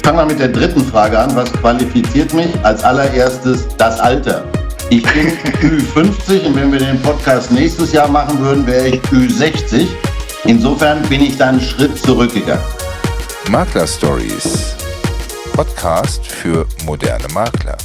Ich fange mal mit der dritten Frage an. Was qualifiziert mich? Als allererstes das Alter. Ich bin Ü50 und wenn wir den Podcast nächstes Jahr machen würden, wäre ich Ü60. Insofern bin ich da einen Schritt zurückgegangen. Makler Stories. Podcast für moderne Makler.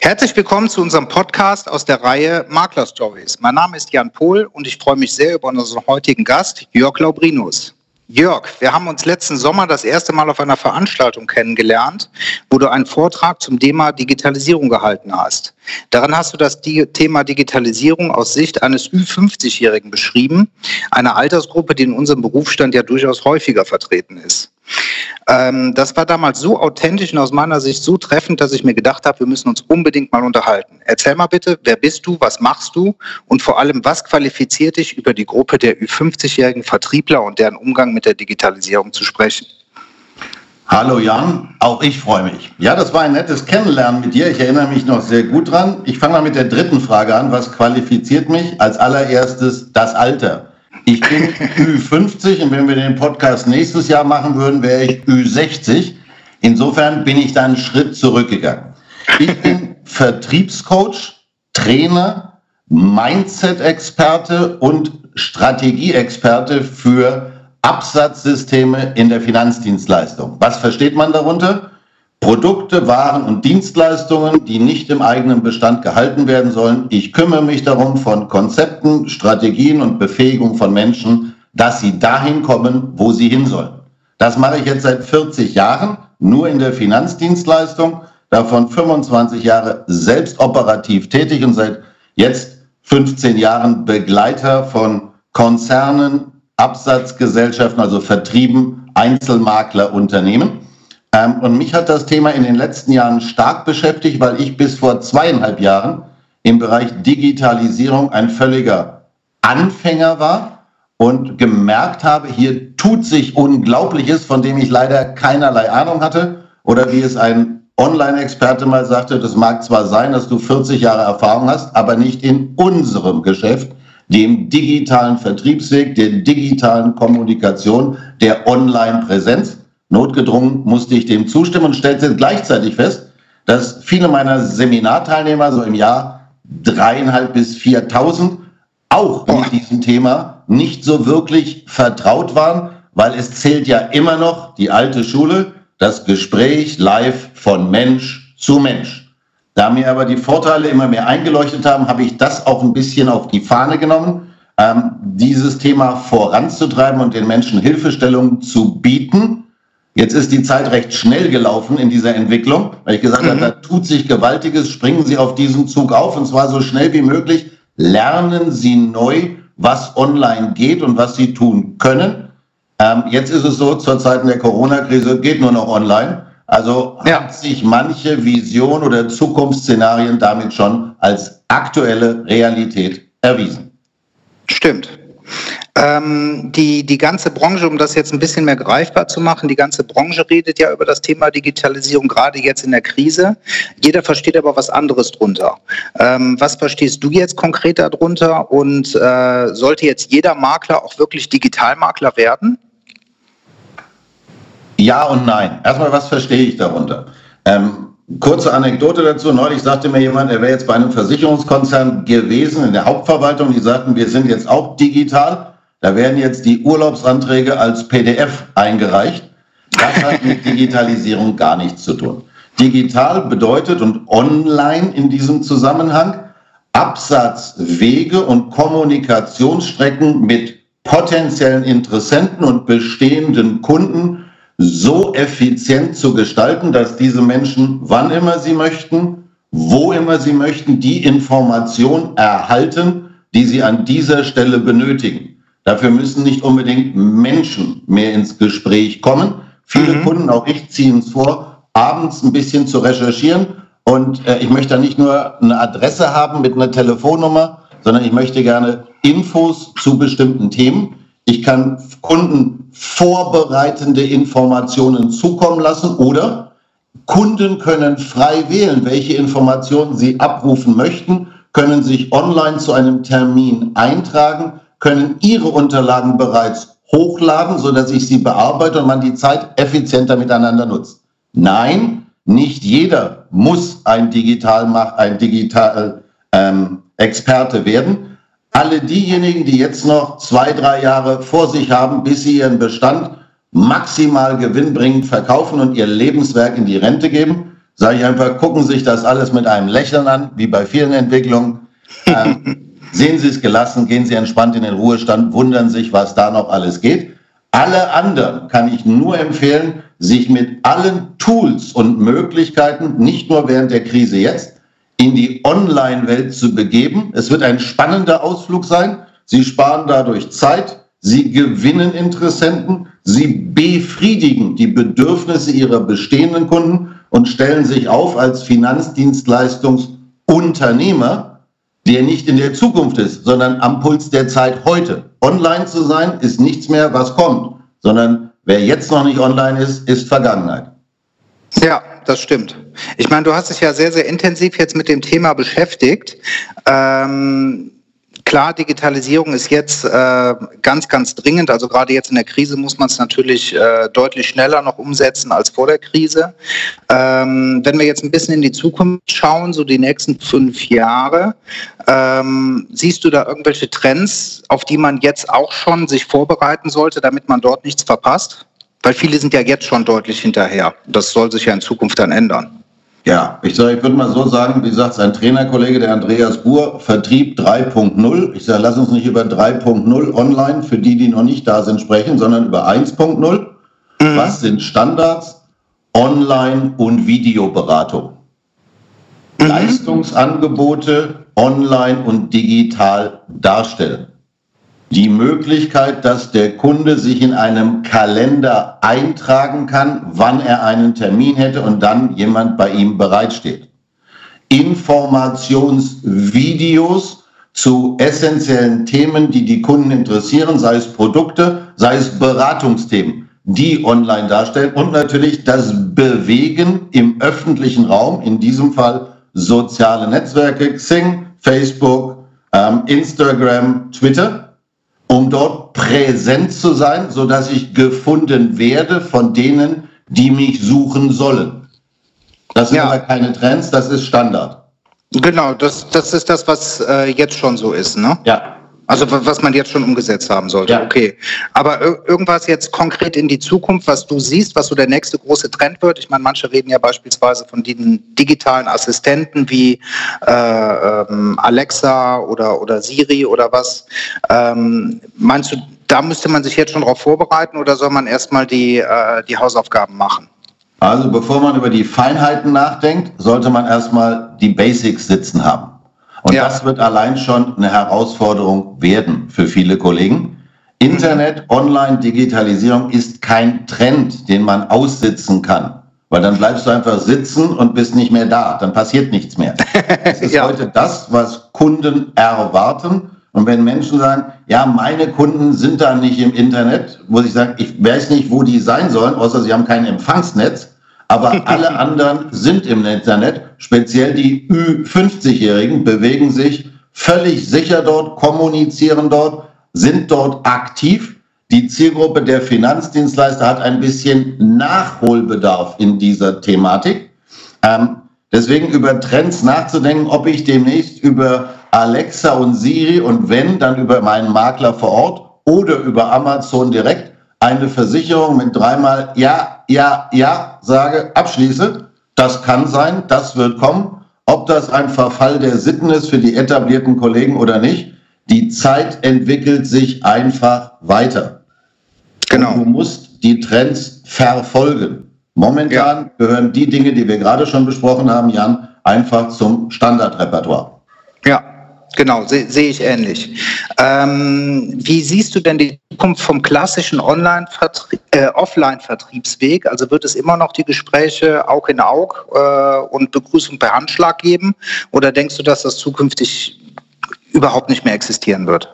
Herzlich willkommen zu unserem Podcast aus der Reihe Makler Stories. Mein Name ist Jan Pohl und ich freue mich sehr über unseren heutigen Gast, Jörg Laubrinus. Jörg, wir haben uns letzten Sommer das erste Mal auf einer Veranstaltung kennengelernt, wo du einen Vortrag zum Thema Digitalisierung gehalten hast. Darin hast du das Thema Digitalisierung aus Sicht eines Ü50-Jährigen beschrieben, einer Altersgruppe, die in unserem Berufsstand ja durchaus häufiger vertreten ist. Ähm, das war damals so authentisch und aus meiner Sicht so treffend, dass ich mir gedacht habe, wir müssen uns unbedingt mal unterhalten. Erzähl mal bitte, wer bist du, was machst du und vor allem, was qualifiziert dich über die Gruppe der Ü50-jährigen Vertriebler und deren Umgang mit der Digitalisierung zu sprechen? Hallo Jan, auch ich freue mich. Ja, das war ein nettes Kennenlernen mit dir. Ich erinnere mich noch sehr gut dran. Ich fange mal mit der dritten Frage an. Was qualifiziert mich? Als allererstes das Alter. Ich bin Ü50 und wenn wir den Podcast nächstes Jahr machen würden, wäre ich Ü60. Insofern bin ich da einen Schritt zurückgegangen. Ich bin Vertriebscoach, Trainer, Mindset-Experte und Strategieexperte für Absatzsysteme in der Finanzdienstleistung. Was versteht man darunter? Produkte, Waren und Dienstleistungen, die nicht im eigenen Bestand gehalten werden sollen. Ich kümmere mich darum von Konzepten, Strategien und Befähigung von Menschen, dass sie dahin kommen, wo sie hin sollen. Das mache ich jetzt seit 40 Jahren, nur in der Finanzdienstleistung, davon 25 Jahre selbst operativ tätig und seit jetzt 15 Jahren Begleiter von Konzernen, Absatzgesellschaften, also Vertrieben, Einzelmaklerunternehmen. Ähm, und mich hat das Thema in den letzten Jahren stark beschäftigt, weil ich bis vor zweieinhalb Jahren im Bereich Digitalisierung ein völliger Anfänger war und gemerkt habe, hier tut sich Unglaubliches, von dem ich leider keinerlei Ahnung hatte. Oder wie es ein Online-Experte mal sagte, das mag zwar sein, dass du 40 Jahre Erfahrung hast, aber nicht in unserem Geschäft, dem digitalen Vertriebsweg, der digitalen Kommunikation, der Online-Präsenz. Notgedrungen musste ich dem zustimmen und stellte gleichzeitig fest, dass viele meiner Seminarteilnehmer so im Jahr dreieinhalb bis viertausend auch mit diesem Thema nicht so wirklich vertraut waren, weil es zählt ja immer noch die alte Schule, das Gespräch live von Mensch zu Mensch. Da mir aber die Vorteile immer mehr eingeleuchtet haben, habe ich das auch ein bisschen auf die Fahne genommen, ähm, dieses Thema voranzutreiben und den Menschen Hilfestellung zu bieten Jetzt ist die Zeit recht schnell gelaufen in dieser Entwicklung, weil ich gesagt mhm. habe, da tut sich Gewaltiges, springen Sie auf diesen Zug auf und zwar so schnell wie möglich. Lernen Sie neu, was online geht und was Sie tun können. Ähm, jetzt ist es so, zur Zeit der Corona-Krise geht nur noch online. Also ja. hat sich manche Vision oder Zukunftsszenarien damit schon als aktuelle Realität erwiesen. Stimmt. Ähm, die, die ganze Branche, um das jetzt ein bisschen mehr greifbar zu machen, die ganze Branche redet ja über das Thema Digitalisierung, gerade jetzt in der Krise. Jeder versteht aber was anderes drunter. Ähm, was verstehst du jetzt konkret darunter und äh, sollte jetzt jeder Makler auch wirklich Digitalmakler werden? Ja und nein. Erstmal, was verstehe ich darunter? Ähm, kurze Anekdote dazu. Neulich sagte mir jemand, er wäre jetzt bei einem Versicherungskonzern gewesen in der Hauptverwaltung. Die sagten, wir sind jetzt auch digital. Da werden jetzt die Urlaubsanträge als PDF eingereicht. Das hat mit Digitalisierung gar nichts zu tun. Digital bedeutet und online in diesem Zusammenhang Absatzwege und Kommunikationsstrecken mit potenziellen Interessenten und bestehenden Kunden so effizient zu gestalten, dass diese Menschen, wann immer sie möchten, wo immer sie möchten, die Information erhalten, die sie an dieser Stelle benötigen. Dafür müssen nicht unbedingt Menschen mehr ins Gespräch kommen. Viele mhm. Kunden, auch ich, ziehen es vor, abends ein bisschen zu recherchieren. Und äh, ich möchte da nicht nur eine Adresse haben mit einer Telefonnummer, sondern ich möchte gerne Infos zu bestimmten Themen. Ich kann Kunden vorbereitende Informationen zukommen lassen oder Kunden können frei wählen, welche Informationen sie abrufen möchten, können sich online zu einem Termin eintragen können Ihre Unterlagen bereits hochladen, sodass ich sie bearbeite und man die Zeit effizienter miteinander nutzt. Nein, nicht jeder muss ein Digital, ein Digital ähm, Experte werden. Alle diejenigen, die jetzt noch zwei, drei Jahre vor sich haben, bis sie ihren Bestand maximal gewinnbringend verkaufen und ihr Lebenswerk in die Rente geben, sage ich einfach, gucken sich das alles mit einem Lächeln an, wie bei vielen Entwicklungen. Ähm, sehen Sie es gelassen, gehen Sie entspannt in den Ruhestand, wundern sich, was da noch alles geht. Alle anderen kann ich nur empfehlen, sich mit allen Tools und Möglichkeiten, nicht nur während der Krise jetzt, in die Online-Welt zu begeben. Es wird ein spannender Ausflug sein. Sie sparen dadurch Zeit, Sie gewinnen Interessenten, Sie befriedigen die Bedürfnisse Ihrer bestehenden Kunden und stellen sich auf als Finanzdienstleistungsunternehmer, der nicht in der Zukunft ist, sondern am Puls der Zeit heute. Online zu sein ist nichts mehr, was kommt, sondern wer jetzt noch nicht online ist, ist Vergangenheit. Ja, das stimmt. Ich meine, du hast dich ja sehr, sehr intensiv jetzt mit dem Thema beschäftigt. Ähm, Klar, Digitalisierung ist jetzt äh, ganz, ganz dringend. Also gerade jetzt in der Krise muss man es natürlich äh, deutlich schneller noch umsetzen als vor der Krise. Ähm, wenn wir jetzt ein bisschen in die Zukunft schauen, so die nächsten fünf Jahre, ähm, siehst du da irgendwelche Trends, auf die man jetzt auch schon sich vorbereiten sollte, damit man dort nichts verpasst? Weil viele sind ja jetzt schon deutlich hinterher. Das soll sich ja in Zukunft dann ändern. Ja, ich, sag, ich würde mal so sagen, wie sagt sein Trainerkollege, der Andreas Buhr, Vertrieb 3.0. Ich sage, lass uns nicht über 3.0 online für die, die noch nicht da sind, sprechen, sondern über 1.0. Mhm. Was sind Standards? Online- und Videoberatung. Mhm. Leistungsangebote online und digital darstellen die Möglichkeit, dass der Kunde sich in einem Kalender eintragen kann, wann er einen Termin hätte und dann jemand bei ihm bereitsteht. Informationsvideos zu essentiellen Themen, die die Kunden interessieren, sei es Produkte, sei es Beratungsthemen, die online darstellen und natürlich das Bewegen im öffentlichen Raum, in diesem Fall soziale Netzwerke, Xing, Facebook, ähm, Instagram, Twitter um dort präsent zu sein, so dass ich gefunden werde von denen, die mich suchen sollen. Das sind ja. aber keine Trends, das ist Standard. Genau, das, das ist das, was äh, jetzt schon so ist, ne? Ja. Also was man jetzt schon umgesetzt haben sollte. Ja. Okay. Aber irgendwas jetzt konkret in die Zukunft, was du siehst, was so der nächste große Trend wird. Ich meine, manche reden ja beispielsweise von diesen digitalen Assistenten wie äh, ähm, Alexa oder, oder Siri oder was. Ähm, meinst du, da müsste man sich jetzt schon darauf vorbereiten oder soll man erstmal die, äh, die Hausaufgaben machen? Also bevor man über die Feinheiten nachdenkt, sollte man erstmal die Basics sitzen haben. Und ja. das wird allein schon eine Herausforderung werden für viele Kollegen. Internet, Online, Digitalisierung ist kein Trend, den man aussitzen kann. Weil dann bleibst du einfach sitzen und bist nicht mehr da. Dann passiert nichts mehr. Es ist ja. heute das, was Kunden erwarten. Und wenn Menschen sagen, ja, meine Kunden sind da nicht im Internet, muss ich sagen, ich weiß nicht, wo die sein sollen, außer sie haben kein Empfangsnetz. Aber alle anderen sind im Internet, speziell die Ü50-Jährigen, bewegen sich völlig sicher dort, kommunizieren dort, sind dort aktiv. Die Zielgruppe der Finanzdienstleister hat ein bisschen Nachholbedarf in dieser Thematik. Ähm, deswegen über Trends nachzudenken, ob ich demnächst über Alexa und Siri und wenn, dann über meinen Makler vor Ort oder über Amazon direkt eine Versicherung mit dreimal Ja, Ja, Ja sage, abschließe. Das kann sein, das wird kommen. Ob das ein Verfall der Sitten ist für die etablierten Kollegen oder nicht, die Zeit entwickelt sich einfach weiter. Genau. Und du musst die Trends verfolgen. Momentan ja. gehören die Dinge, die wir gerade schon besprochen haben, Jan, einfach zum Standardrepertoire. Genau, sehe seh ich ähnlich. Ähm, wie siehst du denn die Zukunft vom klassischen äh, Offline-Vertriebsweg? Also wird es immer noch die Gespräche Aug in Aug äh, und Begrüßung per Handschlag geben? Oder denkst du, dass das zukünftig überhaupt nicht mehr existieren wird?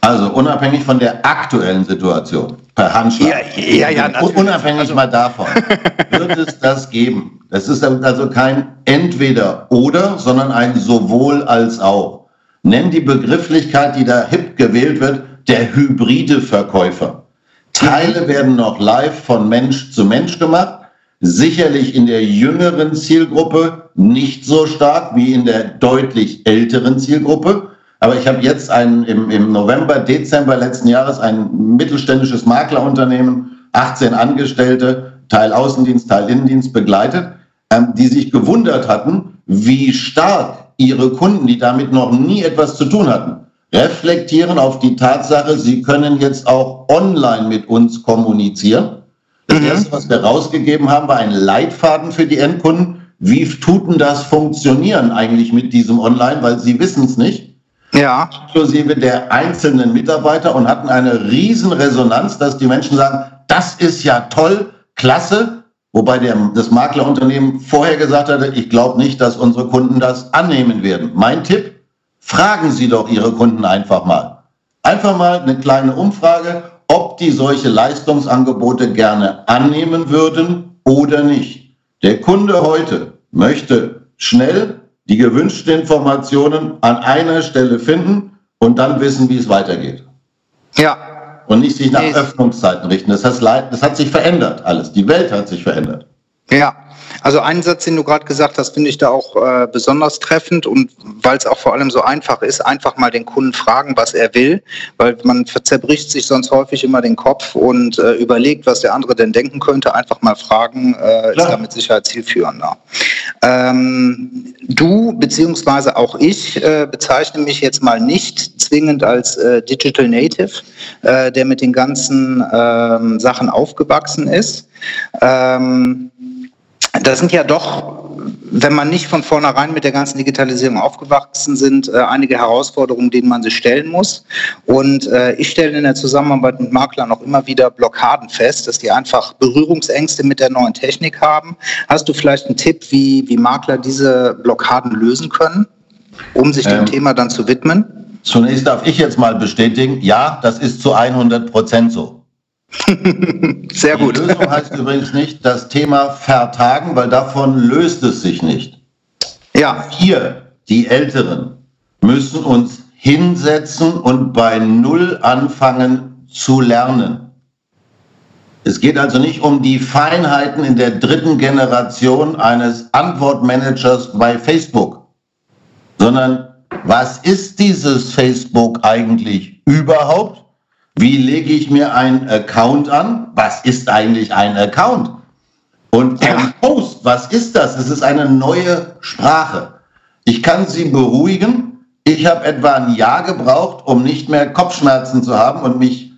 Also unabhängig von der aktuellen Situation, per Handschlag, ja, ja, ja, unabhängig also. mal davon, wird es das geben. Das ist also kein entweder oder, sondern ein sowohl als auch. Nenn die Begrifflichkeit, die da hip gewählt wird, der hybride Verkäufer. Teile werden noch live von Mensch zu Mensch gemacht. Sicherlich in der jüngeren Zielgruppe nicht so stark wie in der deutlich älteren Zielgruppe. Aber ich habe jetzt ein, im, im November, Dezember letzten Jahres ein mittelständisches Maklerunternehmen, 18 Angestellte, Teil Außendienst, Teil Innendienst begleitet, ähm, die sich gewundert hatten, wie stark ihre Kunden, die damit noch nie etwas zu tun hatten, reflektieren auf die Tatsache, sie können jetzt auch online mit uns kommunizieren. Das mhm. erste, was wir rausgegeben haben, war ein Leitfaden für die Endkunden. Wie tut denn das funktionieren eigentlich mit diesem Online? Weil sie wissen es nicht. Ja. Inklusive der einzelnen Mitarbeiter und hatten eine riesen Resonanz, dass die Menschen sagen, das ist ja toll, klasse. Wobei der, das Maklerunternehmen vorher gesagt hatte, ich glaube nicht, dass unsere Kunden das annehmen werden. Mein Tipp, fragen Sie doch Ihre Kunden einfach mal. Einfach mal eine kleine Umfrage, ob die solche Leistungsangebote gerne annehmen würden oder nicht. Der Kunde heute möchte schnell die gewünschten Informationen an einer Stelle finden und dann wissen, wie es weitergeht. Ja. Und nicht sich nach. Öffnungszeiten richten. Das, heißt, das hat sich verändert alles. Die Welt hat sich verändert. Ja, also einen Satz, den du gerade gesagt hast, finde ich da auch äh, besonders treffend und weil es auch vor allem so einfach ist, einfach mal den Kunden fragen, was er will, weil man zerbricht sich sonst häufig immer den Kopf und äh, überlegt, was der andere denn denken könnte. Einfach mal fragen, äh, ist da mit Sicherheit zielführender. Ähm, du beziehungsweise auch ich äh, bezeichne mich jetzt mal nicht zwingend als äh, Digital Native, äh, der mit den ganzen ähm, Sachen aufgewachsen ist. Ähm, das sind ja doch, wenn man nicht von vornherein mit der ganzen Digitalisierung aufgewachsen sind, äh, einige Herausforderungen, denen man sich stellen muss. Und äh, ich stelle in der Zusammenarbeit mit Maklern auch immer wieder Blockaden fest, dass die einfach Berührungsängste mit der neuen Technik haben. Hast du vielleicht einen Tipp, wie, wie Makler diese Blockaden lösen können, um sich dem ähm, Thema dann zu widmen? Zunächst darf ich jetzt mal bestätigen, ja, das ist zu 100 Prozent so. Sehr gut. Die Lösung heißt übrigens nicht das Thema vertagen, weil davon löst es sich nicht. Ja. Wir, die Älteren, müssen uns hinsetzen und bei Null anfangen zu lernen. Es geht also nicht um die Feinheiten in der dritten Generation eines Antwortmanagers bei Facebook, sondern was ist dieses Facebook eigentlich überhaupt? Wie lege ich mir einen Account an? Was ist eigentlich ein Account? Und ein Post, was ist das? Es ist eine neue Sprache. Ich kann Sie beruhigen. Ich habe etwa ein Jahr gebraucht, um nicht mehr Kopfschmerzen zu haben und mich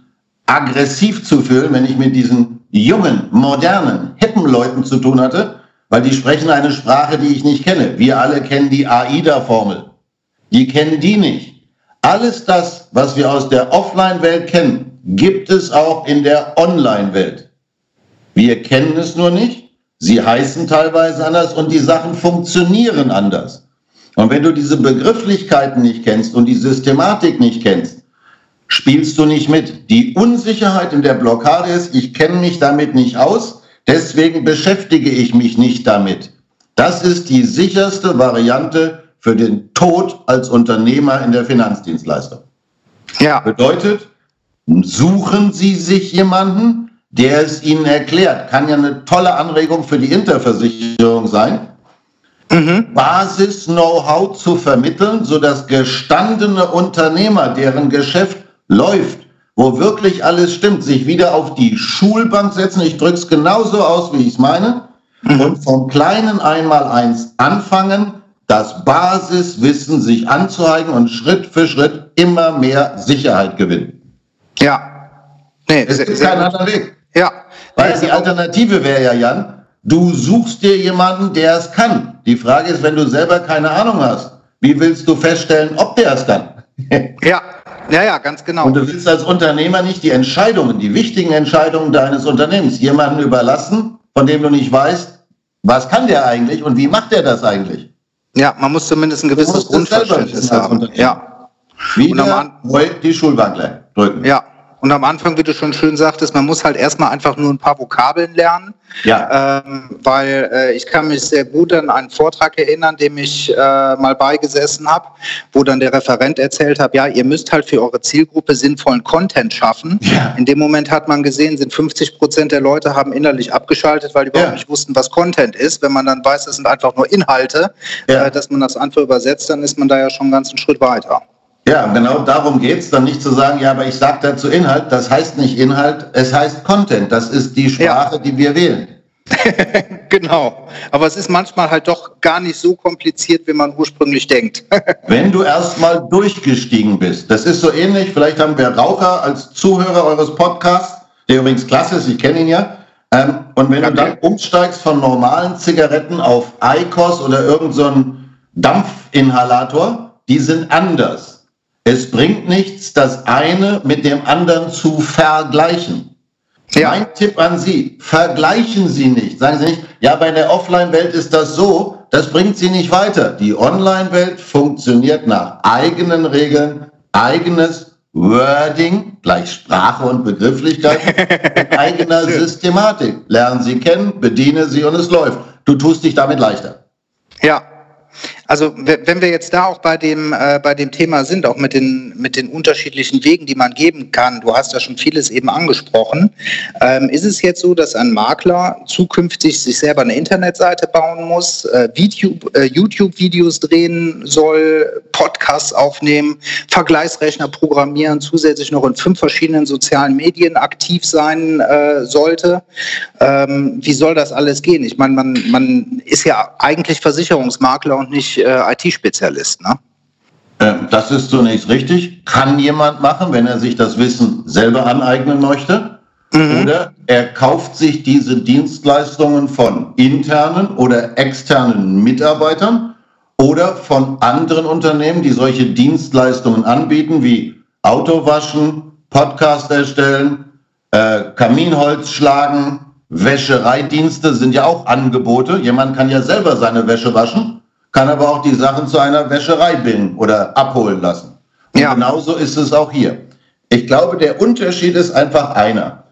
aggressiv zu fühlen, wenn ich mit diesen jungen, modernen, hippen Leuten zu tun hatte, weil die sprechen eine Sprache, die ich nicht kenne. Wir alle kennen die AIDA-Formel. Die kennen die nicht. Alles das, was wir aus der Offline-Welt kennen, gibt es auch in der Online-Welt. Wir kennen es nur nicht. Sie heißen teilweise anders und die Sachen funktionieren anders. Und wenn du diese Begrifflichkeiten nicht kennst und die Systematik nicht kennst, spielst du nicht mit. Die Unsicherheit in der Blockade ist, ich kenne mich damit nicht aus, deswegen beschäftige ich mich nicht damit. Das ist die sicherste Variante für den Tod als Unternehmer in der Finanzdienstleistung. Ja. Bedeutet, suchen Sie sich jemanden, der es Ihnen erklärt. Kann ja eine tolle Anregung für die Interversicherung sein. Mhm. Basis-Know-how zu vermitteln, sodass gestandene Unternehmer, deren Geschäft läuft, wo wirklich alles stimmt, sich wieder auf die Schulbank setzen. Ich drücke es genauso aus, wie ich es meine. Mhm. Und vom kleinen Einmal-Eins anfangen, das Basiswissen sich anzueigen und Schritt für Schritt immer mehr Sicherheit gewinnen. Ja. Nee, es gibt keinen anderen Weg. Ja. Weil die Alternative wäre ja, Jan, du suchst dir jemanden, der es kann. Die Frage ist, wenn du selber keine Ahnung hast, wie willst du feststellen, ob der es kann? ja. Ja, ja, ganz genau. Und du willst als Unternehmer nicht die Entscheidungen, die wichtigen Entscheidungen deines Unternehmens jemanden überlassen, von dem du nicht weißt, was kann der eigentlich und wie macht der das eigentlich? Ja, man muss zumindest ein gewisses Grundverständnis haben. Ja. Wieder die Schulbank drücken. Ja, Und am Anfang, wie du schon schön sagtest, man muss halt erstmal einfach nur ein paar Vokabeln lernen. Ja. Ähm, weil äh, ich kann mich sehr gut an einen Vortrag erinnern, dem ich äh, mal beigesessen habe, wo dann der Referent erzählt hat, ja, ihr müsst halt für eure Zielgruppe sinnvollen Content schaffen. Ja. In dem Moment hat man gesehen, sind 50 Prozent der Leute haben innerlich abgeschaltet, weil die überhaupt ja. nicht wussten, was Content ist. Wenn man dann weiß, es sind einfach nur Inhalte, ja. äh, dass man das einfach übersetzt, dann ist man da ja schon einen ganzen Schritt weiter. Ja, genau darum geht es, dann nicht zu sagen, ja, aber ich sage dazu Inhalt. Das heißt nicht Inhalt, es heißt Content. Das ist die Sprache, ja. die wir wählen. genau. Aber es ist manchmal halt doch gar nicht so kompliziert, wie man ursprünglich denkt. Wenn du erstmal durchgestiegen bist. Das ist so ähnlich, vielleicht haben wir Raucher als Zuhörer eures Podcasts, der übrigens klasse ist, ich kenne ihn ja. Ähm, und wenn okay. du dann umsteigst von normalen Zigaretten auf ICOS oder irgendeinen so Dampfinhalator, die sind anders. Es bringt nichts, das eine mit dem anderen zu vergleichen. Ja. Mein Tipp an Sie, vergleichen Sie nicht. Sagen Sie nicht, ja, bei der Offline-Welt ist das so, das bringt Sie nicht weiter. Die Online-Welt funktioniert nach eigenen Regeln, eigenes Wording, gleich Sprache und Begrifflichkeit, mit eigener Systematik. Lernen Sie kennen, bediene sie und es läuft. Du tust dich damit leichter. Ja, also wenn wir jetzt da auch bei dem, äh, bei dem Thema sind, auch mit den, mit den unterschiedlichen Wegen, die man geben kann, du hast ja schon vieles eben angesprochen, ähm, ist es jetzt so, dass ein Makler zukünftig sich selber eine Internetseite bauen muss, äh, äh, YouTube-Videos drehen soll, Podcasts aufnehmen, Vergleichsrechner programmieren, zusätzlich noch in fünf verschiedenen sozialen Medien aktiv sein äh, sollte? Ähm, wie soll das alles gehen? Ich meine, man, man ist ja eigentlich Versicherungsmakler und nicht äh, IT-Spezialist, ne? Ähm, das ist zunächst richtig. Kann jemand machen, wenn er sich das Wissen selber aneignen möchte. Mhm. Oder er kauft sich diese Dienstleistungen von internen oder externen Mitarbeitern oder von anderen Unternehmen, die solche Dienstleistungen anbieten, wie Autowaschen, Podcast erstellen, äh, Kaminholz schlagen, Wäschereidienste sind ja auch Angebote. Jemand kann ja selber seine Wäsche waschen kann aber auch die Sachen zu einer Wäscherei bringen oder abholen lassen. Und ja. genauso ist es auch hier. Ich glaube, der Unterschied ist einfach einer.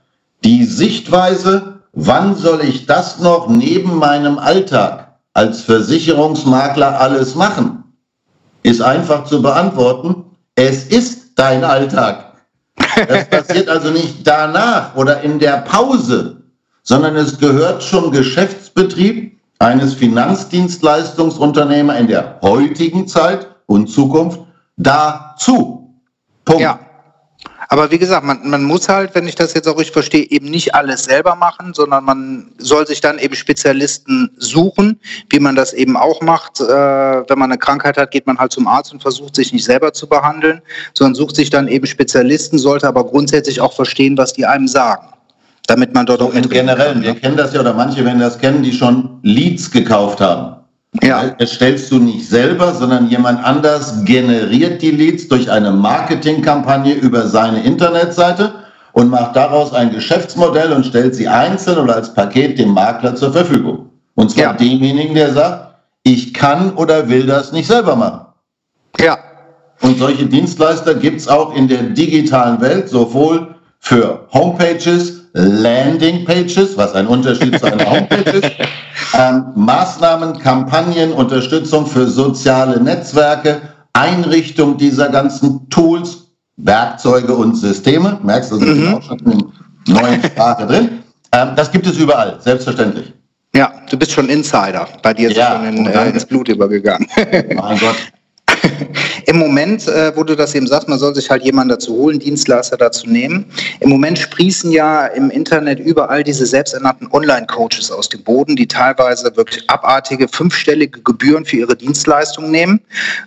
Die Sichtweise, wann soll ich das noch neben meinem Alltag als Versicherungsmakler alles machen, ist einfach zu beantworten. Es ist dein Alltag. Das passiert also nicht danach oder in der Pause, sondern es gehört zum Geschäftsbetrieb eines Finanzdienstleistungsunternehmers in der heutigen Zeit und Zukunft dazu. Punkt. Ja. Aber wie gesagt, man, man muss halt, wenn ich das jetzt auch richtig verstehe, eben nicht alles selber machen, sondern man soll sich dann eben Spezialisten suchen, wie man das eben auch macht. Äh, wenn man eine Krankheit hat, geht man halt zum Arzt und versucht sich nicht selber zu behandeln, sondern sucht sich dann eben Spezialisten, sollte aber grundsätzlich auch verstehen, was die einem sagen damit man dort so auch mit generell, wir kennen das ja oder manche werden das kennen, die schon Leads gekauft haben. Ja. Es stellst du nicht selber, sondern jemand anders generiert die Leads durch eine Marketingkampagne über seine Internetseite und macht daraus ein Geschäftsmodell und stellt sie einzeln oder als Paket dem Makler zur Verfügung. Und zwar ja. demjenigen, der sagt, ich kann oder will das nicht selber machen. Ja. Und solche Dienstleister gibt es auch in der digitalen Welt, sowohl für Homepages Landingpages, was ein Unterschied zu einer Homepage ist, ähm, Maßnahmen, Kampagnen, Unterstützung für soziale Netzwerke, Einrichtung dieser ganzen Tools, Werkzeuge und Systeme. Merkst du, das mhm. auch schon in neuen Sprache drin. Ähm, das gibt es überall, selbstverständlich. Ja, du bist schon Insider. Bei dir ist ja, schon in, äh, ins Blut übergegangen. mein Gott, Im Moment, äh, wo du das eben sagst, man soll sich halt jemanden dazu holen, Dienstleister dazu nehmen. Im Moment sprießen ja im Internet überall diese selbsternannten Online-Coaches aus dem Boden, die teilweise wirklich abartige, fünfstellige Gebühren für ihre Dienstleistungen nehmen.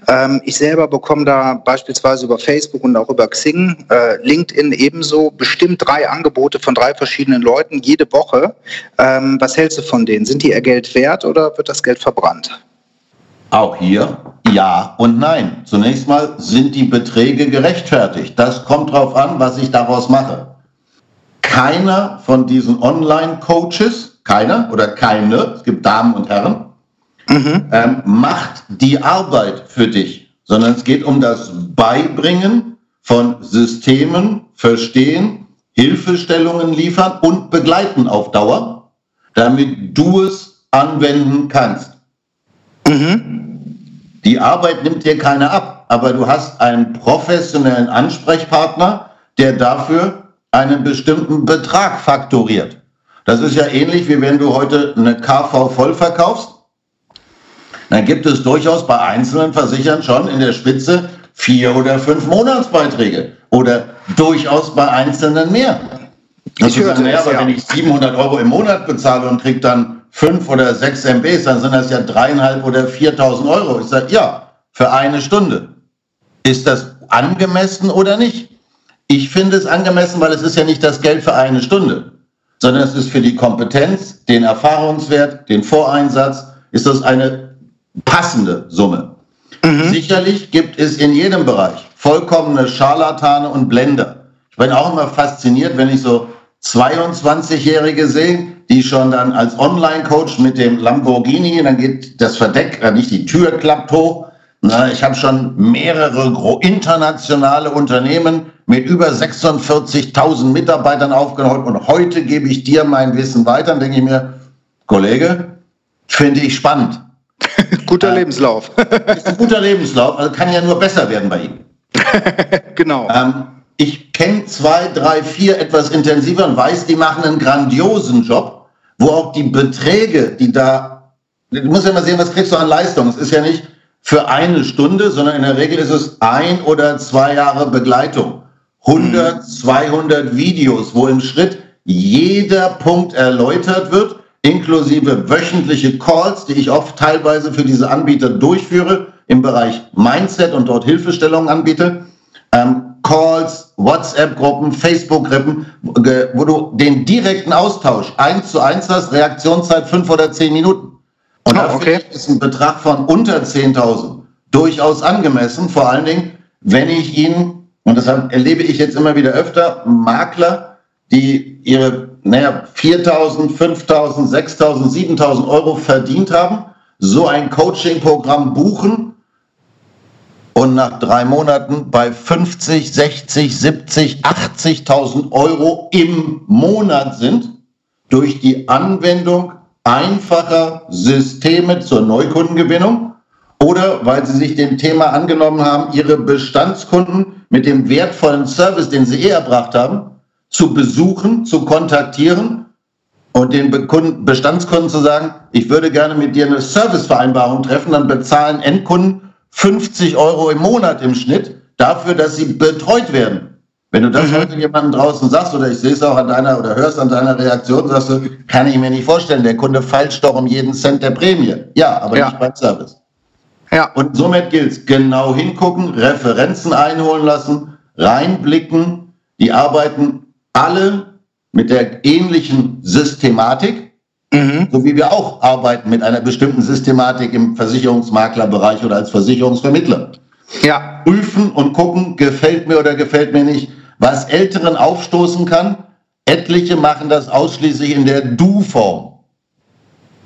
Ähm, ich selber bekomme da beispielsweise über Facebook und auch über Xing, äh, LinkedIn ebenso bestimmt drei Angebote von drei verschiedenen Leuten jede Woche. Ähm, was hältst du von denen? Sind die ihr Geld wert oder wird das Geld verbrannt? Auch hier ja und nein. Zunächst mal sind die Beträge gerechtfertigt. Das kommt darauf an, was ich daraus mache. Keiner von diesen Online-Coaches, keiner oder keine, es gibt Damen und Herren, mhm. ähm, macht die Arbeit für dich, sondern es geht um das Beibringen von Systemen verstehen, Hilfestellungen liefern und begleiten auf Dauer, damit du es anwenden kannst. Mhm. Die Arbeit nimmt dir keiner ab, aber du hast einen professionellen Ansprechpartner, der dafür einen bestimmten Betrag faktoriert. Das ist ja ähnlich wie wenn du heute eine KV voll verkaufst. Dann gibt es durchaus bei einzelnen Versichern schon in der Spitze vier oder fünf Monatsbeiträge oder durchaus bei einzelnen mehr. Das ich sagen, naja, aber ja. wenn ich 700 Euro im Monat bezahle und kriege dann fünf oder sechs MBs, dann sind das ja dreieinhalb oder 4.000 Euro. Ich sage, ja, für eine Stunde. Ist das angemessen oder nicht? Ich finde es angemessen, weil es ist ja nicht das Geld für eine Stunde, sondern es ist für die Kompetenz, den Erfahrungswert, den Voreinsatz, ist das eine passende Summe. Mhm. Sicherlich gibt es in jedem Bereich vollkommene Scharlatane und Blender. Ich bin auch immer fasziniert, wenn ich so 22-Jährige sehe, die schon dann als Online-Coach mit dem Lamborghini, dann geht das Verdeck, äh, nicht die Tür klappt hoch. Na, ich habe schon mehrere internationale Unternehmen mit über 46.000 Mitarbeitern aufgenommen und heute gebe ich dir mein Wissen weiter. Dann denke ich mir, Kollege, finde ich spannend. guter äh, Lebenslauf. ist ein guter Lebenslauf, also kann ja nur besser werden bei ihm. genau. Ähm, ich kenne zwei, drei, vier etwas intensiver und weiß, die machen einen grandiosen Job, wo auch die Beträge, die da, du musst ja mal sehen, was kriegst du an Leistung. Es ist ja nicht für eine Stunde, sondern in der Regel ist es ein oder zwei Jahre Begleitung. 100, 200 Videos, wo im Schritt jeder Punkt erläutert wird, inklusive wöchentliche Calls, die ich oft teilweise für diese Anbieter durchführe, im Bereich Mindset und dort Hilfestellungen anbiete. Ähm, Calls, WhatsApp-Gruppen, Facebook-Gruppen, wo du den direkten Austausch eins zu eins hast, Reaktionszeit fünf oder zehn Minuten. Und oh, okay. ist ein Betrag von unter 10.000 durchaus angemessen, vor allen Dingen, wenn ich ihn, und das erlebe ich jetzt immer wieder öfter, Makler, die ihre naja, 4.000, 5.000, 6.000, 7.000 Euro verdient haben, so ein Coaching-Programm buchen und nach drei Monaten bei 50, 60, 70, 80.000 Euro im Monat sind durch die Anwendung einfacher Systeme zur Neukundengewinnung oder weil sie sich dem Thema angenommen haben, ihre Bestandskunden mit dem wertvollen Service, den sie eh erbracht haben, zu besuchen, zu kontaktieren und den Bestandskunden zu sagen, ich würde gerne mit dir eine Servicevereinbarung treffen, dann bezahlen Endkunden 50 Euro im Monat im Schnitt dafür, dass sie betreut werden. Wenn du das mhm. heute jemandem draußen sagst, oder ich sehe es auch an deiner oder hörst an deiner Reaktion, sagst du, kann ich mir nicht vorstellen, der Kunde feilscht doch um jeden Cent der Prämie. Ja, aber ja. nicht beim Service. Ja. Und somit gilt es, genau hingucken, Referenzen einholen lassen, reinblicken. Die arbeiten alle mit der ähnlichen Systematik. Mhm. So wie wir auch arbeiten mit einer bestimmten Systematik im Versicherungsmaklerbereich oder als Versicherungsvermittler. Ja. Prüfen und gucken, gefällt mir oder gefällt mir nicht. Was Älteren aufstoßen kann, etliche machen das ausschließlich in der Du-Form.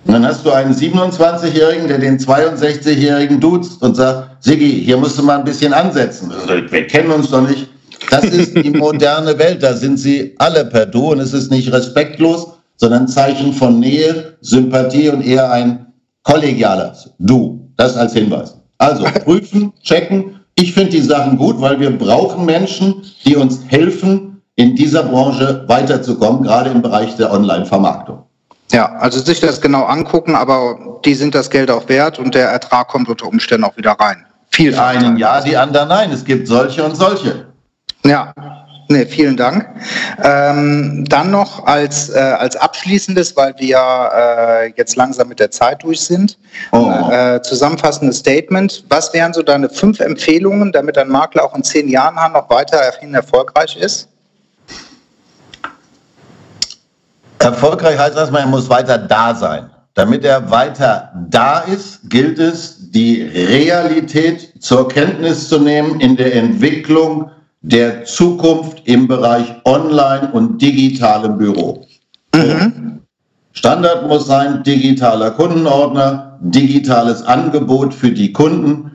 Und dann hast du einen 27-Jährigen, der den 62-Jährigen duzt und sagt, Siggi, hier musst du mal ein bisschen ansetzen. Also, wir kennen uns doch nicht. Das ist die moderne Welt, da sind sie alle per Du und es ist nicht respektlos, sondern Zeichen von Nähe, Sympathie und eher ein kollegiales Du. Das als Hinweis. Also prüfen, checken. Ich finde die Sachen gut, weil wir brauchen Menschen, die uns helfen, in dieser Branche weiterzukommen, gerade im Bereich der Online-Vermarktung. Ja, also sich das genau angucken, aber die sind das Geld auch wert und der Ertrag kommt unter Umständen auch wieder rein. Viel die einen ja, die anderen nein. Es gibt solche und solche. Ja, Nee, vielen Dank. Ähm, dann noch als, äh, als abschließendes, weil wir äh, jetzt langsam mit der Zeit durch sind, oh. äh, zusammenfassendes Statement. Was wären so deine fünf Empfehlungen, damit ein Makler auch in zehn Jahren noch weiterhin erfolgreich ist? Erfolgreich heißt erstmal, er muss weiter da sein. Damit er weiter da ist, gilt es, die Realität zur Kenntnis zu nehmen in der Entwicklung der Zukunft im Bereich Online und digitalem Büro. Mhm. Standard muss sein, digitaler Kundenordner, digitales Angebot für die Kunden,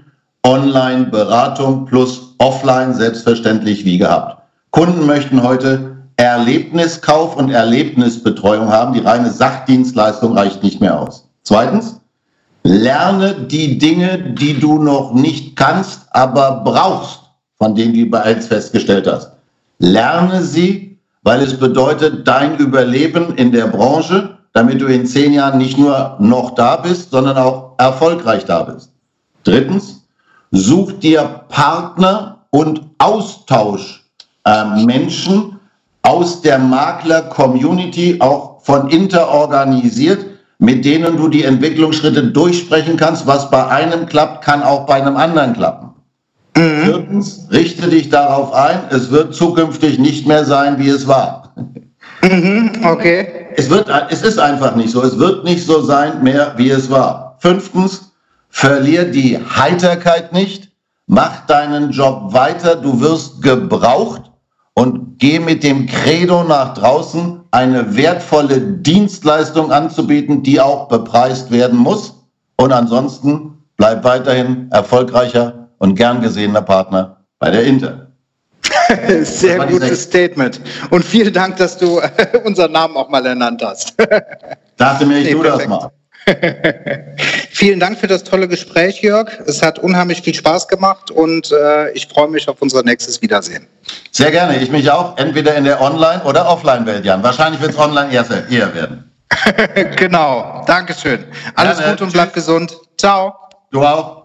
Online-Beratung plus offline selbstverständlich wie gehabt. Kunden möchten heute Erlebniskauf und Erlebnisbetreuung haben. Die reine Sachdienstleistung reicht nicht mehr aus. Zweitens, lerne die Dinge, die du noch nicht kannst, aber brauchst, von denen du bereits festgestellt hast. Lerne sie, weil es bedeutet dein Überleben in der Branche, damit du in zehn Jahren nicht nur noch da bist, sondern auch erfolgreich da bist. Drittens, such dir Partner und Austausch äh, Menschen aus der Makler-Community, auch von Inter organisiert, mit denen du die Entwicklungsschritte durchsprechen kannst. Was bei einem klappt, kann auch bei einem anderen klappen. Mhm. Viertens, richte dich darauf ein, es wird zukünftig nicht mehr sein, wie es war. Mhm, okay. Es, wird, es ist einfach nicht so. Es wird nicht so sein mehr, wie es war. Fünftens, verlier die Heiterkeit nicht. Mach deinen Job weiter. Du wirst gebraucht und geh mit dem Credo nach draußen, eine wertvolle Dienstleistung anzubieten, die auch bepreist werden muss. Und ansonsten bleib weiterhin erfolgreicher und gern gesehener Partner bei der Inter. Sehr gutes Statement. Und vielen Dank, dass du unseren Namen auch mal ernannt hast. Dachte mir, ich nee, tue das mal. Vielen Dank für das tolle Gespräch, Jörg. Es hat unheimlich viel Spaß gemacht und äh, ich freue mich auf unser nächstes Wiedersehen. Sehr gerne, ich mich auch. Entweder in der Online- oder Offline-Welt, Jan. Wahrscheinlich wird es online eher, eher werden. genau, Dankeschön. Alles Gut und bleib gesund. Ciao. Du auch.